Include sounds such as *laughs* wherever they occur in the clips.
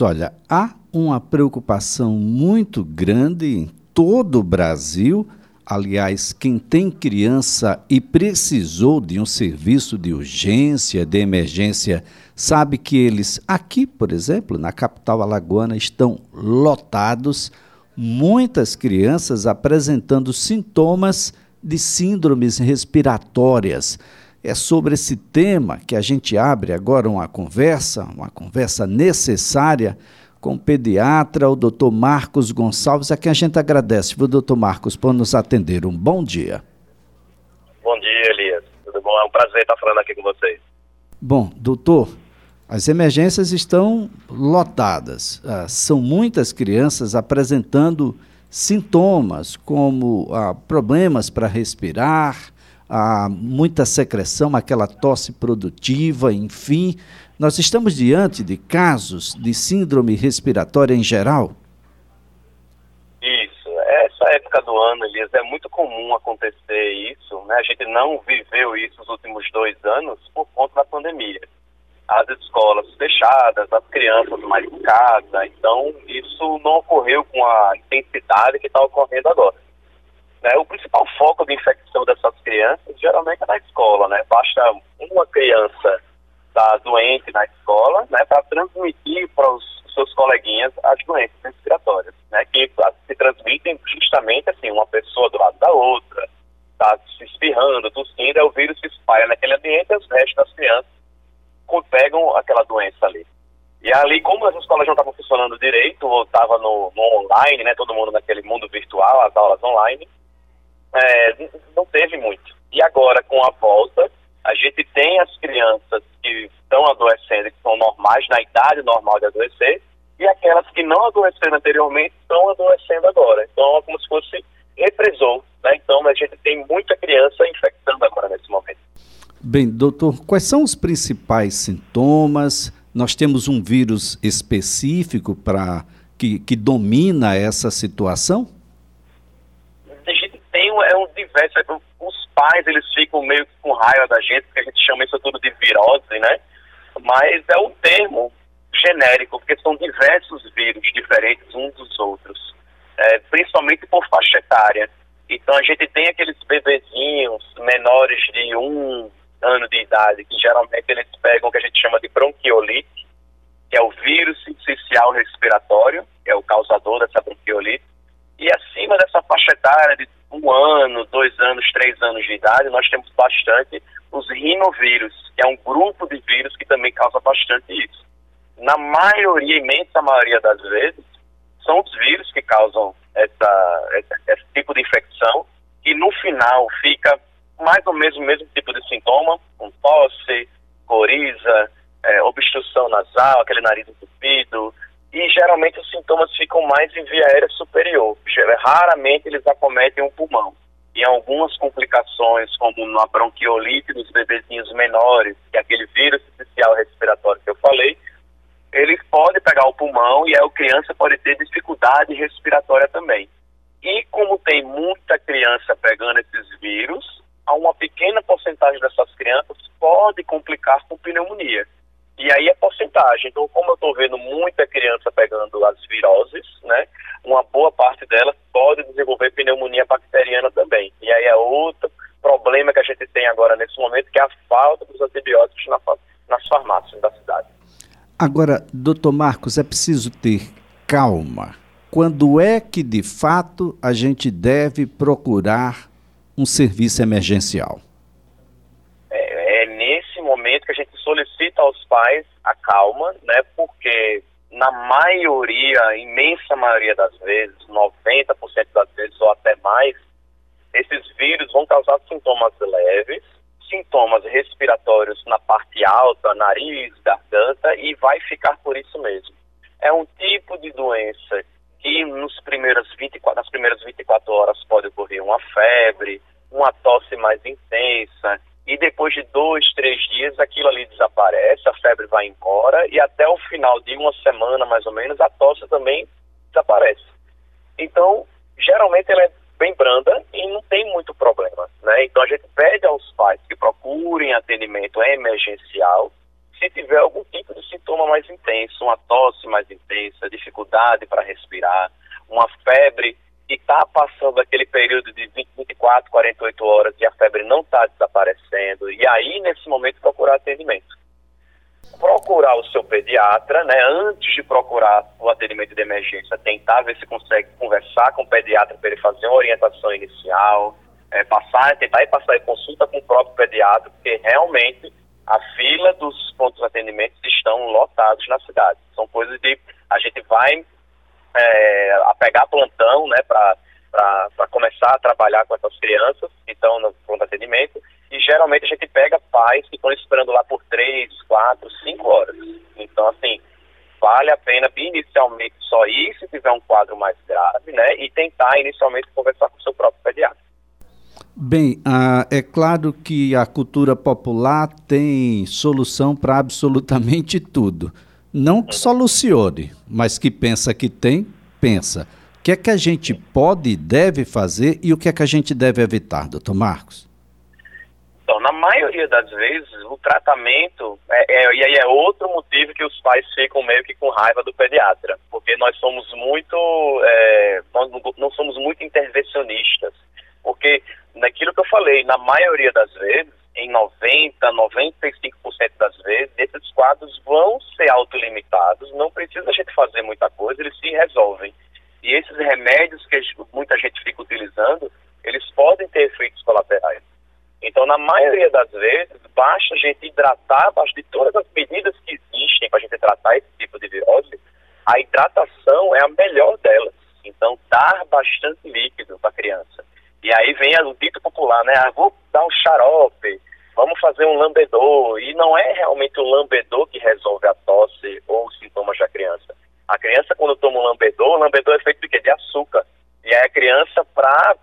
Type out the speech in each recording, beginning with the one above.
Olha, há uma preocupação muito grande em todo o Brasil. Aliás, quem tem criança e precisou de um serviço de urgência, de emergência, sabe que eles, aqui, por exemplo, na capital alagoana, estão lotados, muitas crianças apresentando sintomas de síndromes respiratórias. É sobre esse tema que a gente abre agora uma conversa, uma conversa necessária com o pediatra, o doutor Marcos Gonçalves, a quem a gente agradece, viu, doutor Marcos, por nos atender. Um bom dia. Bom dia, Elias. Tudo bom? É um prazer estar falando aqui com vocês. Bom, doutor, as emergências estão lotadas. Ah, são muitas crianças apresentando sintomas como ah, problemas para respirar, ah, muita secreção, aquela tosse produtiva, enfim. Nós estamos diante de casos de síndrome respiratória em geral? Isso. Essa época do ano, Elias, é muito comum acontecer isso. Né? A gente não viveu isso nos últimos dois anos por conta da pandemia. As escolas fechadas, as crianças mais em casa. Então, isso não ocorreu com a intensidade que está ocorrendo agora. Né? O principal foco de infecção dessas crianças geralmente é na escola, né? Basta uma criança estar doente na escola, né, para transmitir para os seus coleguinhas as doenças respiratórias, né, que se transmitem justamente assim, uma pessoa do lado da outra, está se espirrando, tossindo, é o vírus se espalha naquele ambiente e os restos das crianças pegam aquela doença ali. E ali, como as escolas não estavam funcionando direito, ou estava no, no, online, né, todo mundo naquele mundo virtual, as aulas online, é, não teve muito. E agora, com a volta, a gente tem as crianças que estão adoecendo, que são normais, na idade normal de adoecer, e aquelas que não adoeceram anteriormente estão adoecendo agora. Então, é como se fosse represou. Né? Então, a gente tem muita criança infectando agora nesse momento. Bem, doutor, quais são os principais sintomas? Nós temos um vírus específico para que, que domina essa situação? É um diverso. É os pais eles ficam meio que com raiva da gente, porque a gente chama isso tudo de virose, né? Mas é um termo genérico, porque são diversos vírus diferentes uns dos outros, é, principalmente por faixa etária. Então a gente tem aqueles bebezinhos menores de um ano de idade, que geralmente eles pegam o que a gente chama de bronquiolite, que é o vírus essencial respiratório, que é o causador dessa bronquiolite. E acima dessa faixa etária de um ano, dois anos, três anos de idade, nós temos bastante os rinovírus, que é um grupo de vírus que também causa bastante isso. Na maioria, imensa maioria das vezes, são os vírus que causam essa, esse tipo de infecção, e no final fica mais ou menos o mesmo tipo de sintoma, com tosse, coriza, é, obstrução nasal, aquele nariz entupido, e geralmente os sintomas ficam mais em via aérea superior. Raramente eles acometem o pulmão. E algumas complicações, como na bronquiolite dos bebezinhos menores, que é aquele vírus essencial respiratório que eu falei, ele pode pegar o pulmão e a criança pode ter dificuldade respiratória também. E como tem muita criança pegando esses vírus, uma pequena porcentagem dessas crianças pode complicar com pneumonia. E aí é porcentagem. Então, como eu estou vendo muita criança pegando as viroses, né, uma boa parte delas pode desenvolver pneumonia bacteriana também. E aí é outro problema que a gente tem agora nesse momento, que é a falta dos antibióticos na, nas farmácias da cidade. Agora, doutor Marcos, é preciso ter calma. Quando é que, de fato, a gente deve procurar um serviço emergencial? Aos pais a calma, né? Porque na maioria, imensa maioria das vezes, 90% das vezes ou até mais, esses vírus vão causar sintomas leves, sintomas respiratórios na parte alta, nariz, garganta e vai ficar por isso mesmo. É um tipo de doença que nos primeiras 24, nas primeiras 24 horas pode ocorrer uma febre, uma tosse mais intensa, e depois de dois, três dias aquilo ali desaparece, a febre vai embora e até o final de uma semana mais ou menos a tosse também desaparece. Então, geralmente ela é bem branda e não tem muito problema, né? Então a gente pede aos pais que procurem atendimento emergencial se tiver algum tipo de sintoma mais intenso, uma tosse mais intensa, dificuldade para respirar, uma febre que está passando aquele período de 20, 24, 48 horas e a febre não está desaparecendo, e aí nesse momento procurar atendimento. Procurar o seu pediatra, né, antes de procurar o atendimento de emergência, tentar ver se consegue conversar com o pediatra para ele fazer uma orientação inicial, é, passar, tentar ir passar em consulta com o próprio pediatra, porque realmente a fila dos pontos de atendimento estão lotados na cidade. São coisas de a gente vai é, a pegar plantão, né, para começar a trabalhar com essas crianças que estão no pronto atendimento e geralmente a gente pega pais que estão esperando lá por três, quatro, cinco horas. Então, assim, vale a pena inicialmente só ir se tiver um quadro mais grave, né, e tentar inicialmente conversar com o seu próprio pediatra. Bem, ah, é claro que a cultura popular tem solução para absolutamente *laughs* tudo. Não que solucione, mas que pensa que tem, pensa. O que é que a gente pode e deve fazer e o que é que a gente deve evitar, doutor Marcos? Então, na maioria das vezes, o tratamento, é, é, e aí é outro motivo que os pais ficam meio que com raiva do pediatra, porque nós somos muito, é, nós não somos muito intervencionistas, porque naquilo que eu falei, na maioria das vezes, em 90, 95% das vezes, esses quadros vão ser autolimitados, não precisa a gente fazer muita coisa, eles se resolvem. E esses remédios que muita gente fica utilizando, eles podem ter efeitos colaterais. Então, na maioria das vezes, basta a gente hidratar, basta de todas as medidas que existem para a gente tratar esse tipo de virose, a hidratação é a melhor delas. Então, dar bastante líquido para a criança. E aí vem o dito popular, né? Ah, vou dar um xarope, vamos fazer um lambedor. E não é realmente o lambedor que resolve a tosse ou os sintomas da criança. A criança, quando toma um lambedor, o lambedor é feito de quê? De açúcar. E aí a criança, para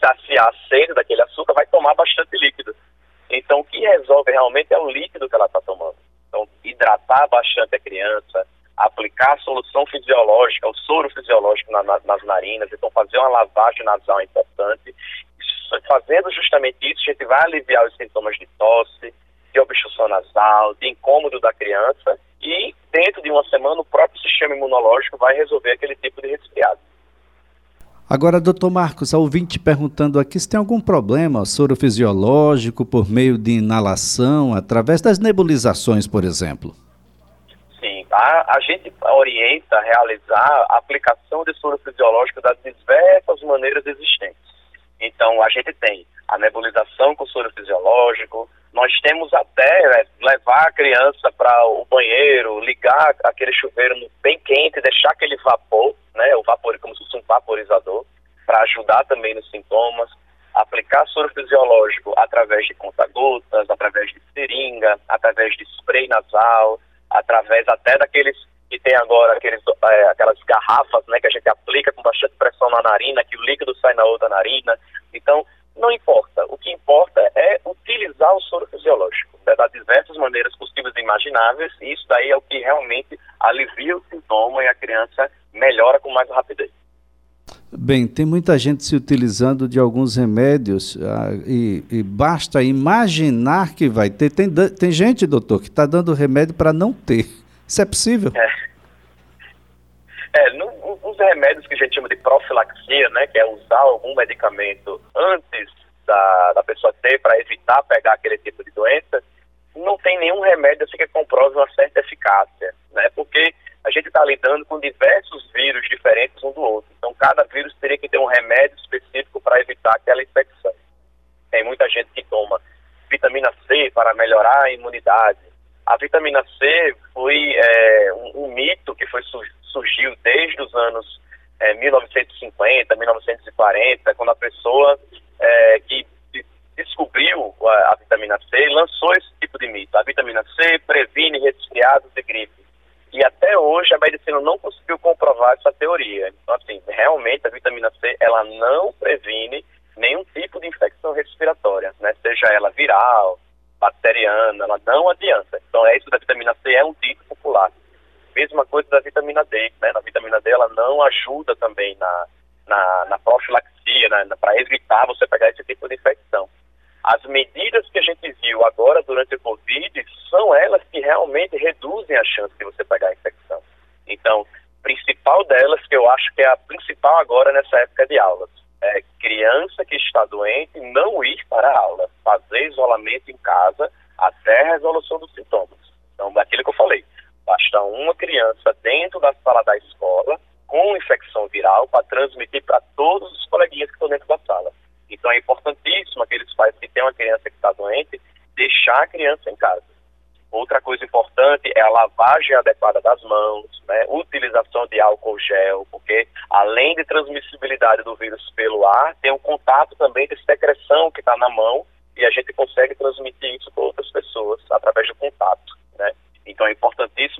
saciar a sede daquele açúcar, vai tomar bastante líquido. Então, o que resolve realmente é o líquido que ela está tomando. Então, hidratar bastante a criança, aplicar a solução fisiológica, o soro fisiológico na, na, nas narinas, então fazer uma lavagem nasal é importante. Fazendo justamente isso, a gente vai aliviar os sintomas de tosse, de obstrução nasal, de incômodo da criança e dentro de uma semana o próprio sistema imunológico vai resolver aquele tipo de resfriado. Agora, doutor Marcos, a ouvinte perguntando aqui se tem algum problema soro fisiológico por meio de inalação, através das nebulizações, por exemplo. A, a gente orienta a realizar a aplicação de soro fisiológico das diversas maneiras existentes. Então, a gente tem a nebulização com soro fisiológico, nós temos até né, levar a criança para o banheiro, ligar aquele chuveiro bem quente, deixar aquele vapor, né, o vapor como se fosse um vaporizador, para ajudar também nos sintomas, aplicar soro fisiológico através de conta-gotas, através de seringa, através de spray nasal, através até daqueles que tem agora aqueles, é, aquelas garrafas né, que a gente aplica com bastante pressão na narina, que o líquido sai na outra narina. Então, não importa. O que importa é utilizar o soro fisiológico né, das diversas maneiras possíveis e imagináveis, e isso daí é o que realmente alivia o sintoma e a criança melhora com mais rapidez. Bem, tem muita gente se utilizando de alguns remédios ah, e, e, basta imaginar que vai ter. Tem, tem gente, doutor, que está dando remédio para não ter. Isso é possível? É. é no, os remédios que a gente chama de profilaxia, né, que é usar algum medicamento antes da, da pessoa ter para evitar pegar aquele tipo de doença, não tem nenhum remédio assim que comprove uma certa eficácia, né, porque a gente está lidando com diversos vírus diferentes um do outro. Então, cada vírus teria que ter um remédio específico para evitar aquela infecção. Tem muita gente que toma vitamina C para melhorar a imunidade. A vitamina C foi é, um, um, mito que foi, surgiu desde os anos é, 1950, 1940, quando a pessoa é, que descobriu a, a vitamina C lançou esse tipo de mito. A vitamina C previne resfriados e gripe e até hoje a medicina não conseguiu comprovar essa teoria. Então, assim, realmente a vitamina C, ela não previne nenhum tipo de infecção respiratória, né? Seja ela viral, bacteriana, ela não adianta. Então, é isso da vitamina C é um dito popular. Mesma coisa da vitamina D, né? Na vitamina D, ela não ajuda também na, na, na profilaxia, né? para evitar você pegar esse tipo de infecção. as medidas que a gente viu agora durante o Covid são elas que realmente reduzem a chance de você pegar a infecção. Então, principal delas, que eu acho que é a principal agora nessa época de aulas, é criança que está doente não ir para a aula, fazer isolamento em casa até a resolução dos sintomas. Então, daquilo que eu falei, basta uma criança dentro da sala da escola com infecção viral para transmitir para todos os coleguinhas que estão dentro da sala. Então é importantíssimo aqueles pais que têm uma criança que está doente, deixar a criança em casa. Outra coisa importante é a lavagem adequada das mãos, né? utilização de álcool gel, porque além de transmissibilidade do vírus pelo ar, tem um contato também de secreção que está na mão e a gente consegue transmitir isso para outras pessoas através do contato. Né? Então é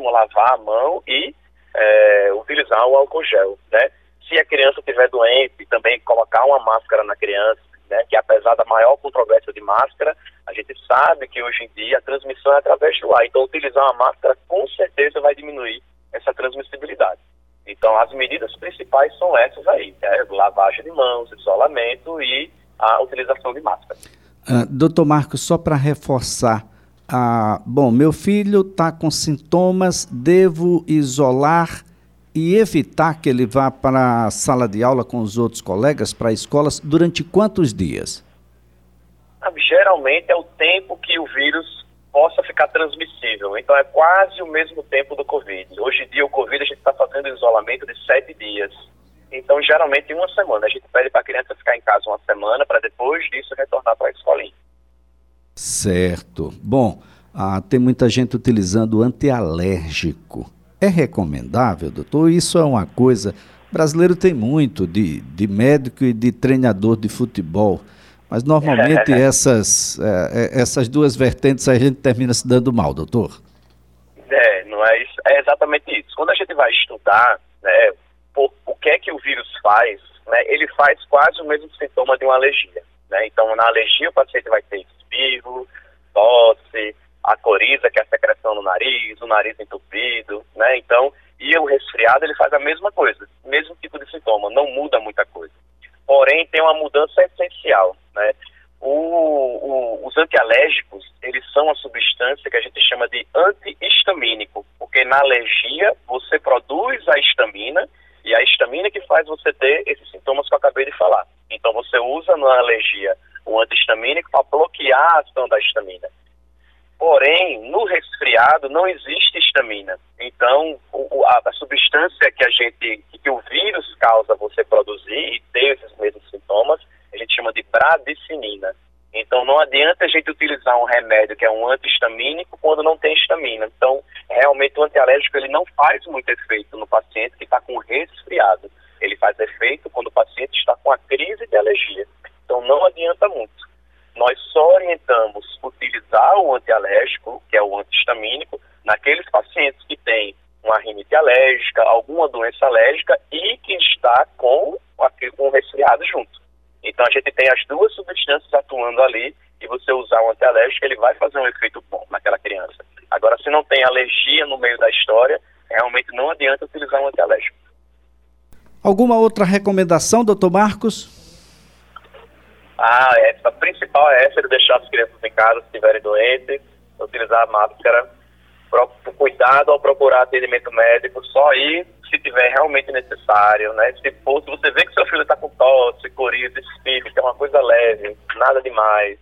importantíssimo lavar a mão e é, utilizar o álcool gel. Né? Se a criança estiver doente, também colocar uma máscara na criança, né, que apesar da maior controvérsia de máscara, a gente sabe que hoje em dia a transmissão é através do ar. Então, utilizar uma máscara com certeza vai diminuir essa transmissibilidade. Então, as medidas principais são essas aí: né, lavagem de mãos, isolamento e a utilização de máscara. Uh, doutor Marcos, só para reforçar, uh, bom, meu filho está com sintomas, devo isolar e evitar que ele vá para a sala de aula com os outros colegas, para escolas, durante quantos dias? Ah, geralmente é o tempo que o vírus possa ficar transmissível. Então é quase o mesmo tempo do Covid. Hoje em dia o Covid a gente está fazendo isolamento de sete dias. Então geralmente uma semana. A gente pede para a criança ficar em casa uma semana para depois disso retornar para a escolinha. Certo. Bom, ah, tem muita gente utilizando antialérgico. É recomendável, doutor? Isso é uma coisa. O brasileiro tem muito de, de médico e de treinador de futebol. Mas normalmente *laughs* essas, é, é, essas duas vertentes a gente termina se dando mal, doutor. É, não é isso. É exatamente isso. Quando a gente vai estudar né, por, o que é que o vírus faz, né, ele faz quase o mesmo sintoma de uma alergia. Né? Então, na alergia, o paciente vai ter espirro, tosse, a coriza, que é a secreção no nariz, o nariz entupido, né? Então, e o resfriado, ele faz a mesma coisa, mesmo tipo de sintoma, não muda muita coisa. Porém, tem uma mudança essencial, né? O, o, os antialérgicos, eles são uma substância que a gente chama de antihistamínico, porque na alergia você produz a histamina e a histamina que faz você ter esses sintomas que eu acabei de falar. Então você usa na alergia antihistamínico para bloquear a ação da histamina. Porém, no resfriado não existe histamina. Então, o, a, a, substância que a gente, que, o vírus causa você produzir e ter esses mesmos sintomas, a gente chama de bradicinina. Então, não adianta a gente utilizar um remédio que é um antihistamínico quando não tem histamina. Então, realmente o antialérgico ele não faz muito efeito no paciente que está com resfriado. Ele faz efeito quando o paciente está com a crise de alergia. Então, não adianta muito nós só orientamos utilizar o antialérgico, que é o antihistamínico, naqueles pacientes que têm uma rinite alérgica, alguma doença alérgica e que está com, o resfriado junto. Então a gente tem as duas substâncias atuando ali e você usar o antialérgico, ele vai fazer um efeito bom naquela criança. Agora, se não tem alergia no meio da história, realmente não adianta utilizar um antialérgico. Alguma outra recomendação, doutor Marcos? Ah, a principal é essa de deixar as crianças em casa se estiverem doentes, utilizar a máscara, pro, cuidado ao procurar atendimento médico, só ir se tiver realmente necessário, né? Se for, se você vê que seu filho está com tosse, coriza, espirro, que é uma coisa leve, nada demais,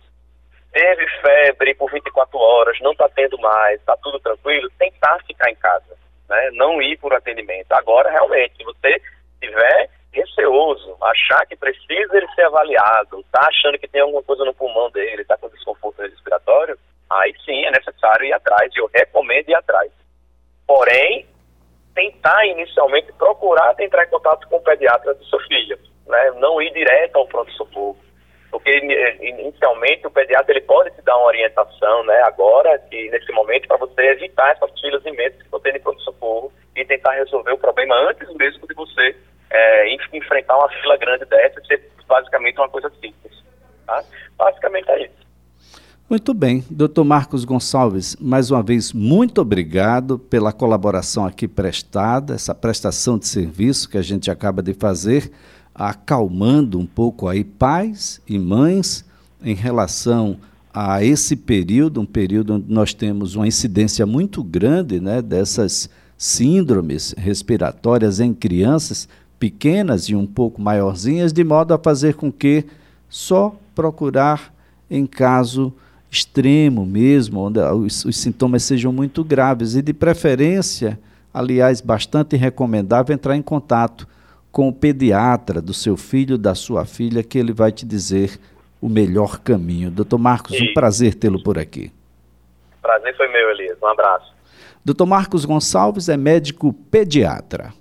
teve febre por 24 horas, não está tendo mais, está tudo tranquilo, tentar ficar em casa, né? Não ir por atendimento. Agora, realmente, se você tiver receoso, achar que precisa ele ser avaliado, tá achando que tem alguma coisa no pulmão dele, tá com desconforto respiratório, aí sim é necessário ir atrás, eu recomendo ir atrás. Porém, tentar inicialmente procurar entrar em contato com o pediatra do seu filho, né? não ir direto ao pronto-socorro. Porque inicialmente o pediatra ele pode te dar uma orientação, né, agora, que nesse momento, para você evitar essas filas imensas que estão tendo em pronto-socorro e tentar resolver o problema antes mesmo de você é, enfrentar uma fila grande dessa ser basicamente uma coisa simples. Tá? Basicamente é isso. Muito bem. Doutor Marcos Gonçalves, mais uma vez, muito obrigado pela colaboração aqui prestada, essa prestação de serviço que a gente acaba de fazer, acalmando um pouco aí pais e mães em relação a esse período, um período onde nós temos uma incidência muito grande né, dessas síndromes respiratórias em crianças pequenas e um pouco maiorzinhas, de modo a fazer com que só procurar em caso extremo mesmo, onde os, os sintomas sejam muito graves e de preferência, aliás, bastante recomendável entrar em contato com o pediatra do seu filho, da sua filha, que ele vai te dizer o melhor caminho. Doutor Marcos, um prazer tê-lo por aqui. Prazer foi meu, Elias. Um abraço. Doutor Marcos Gonçalves é médico pediatra.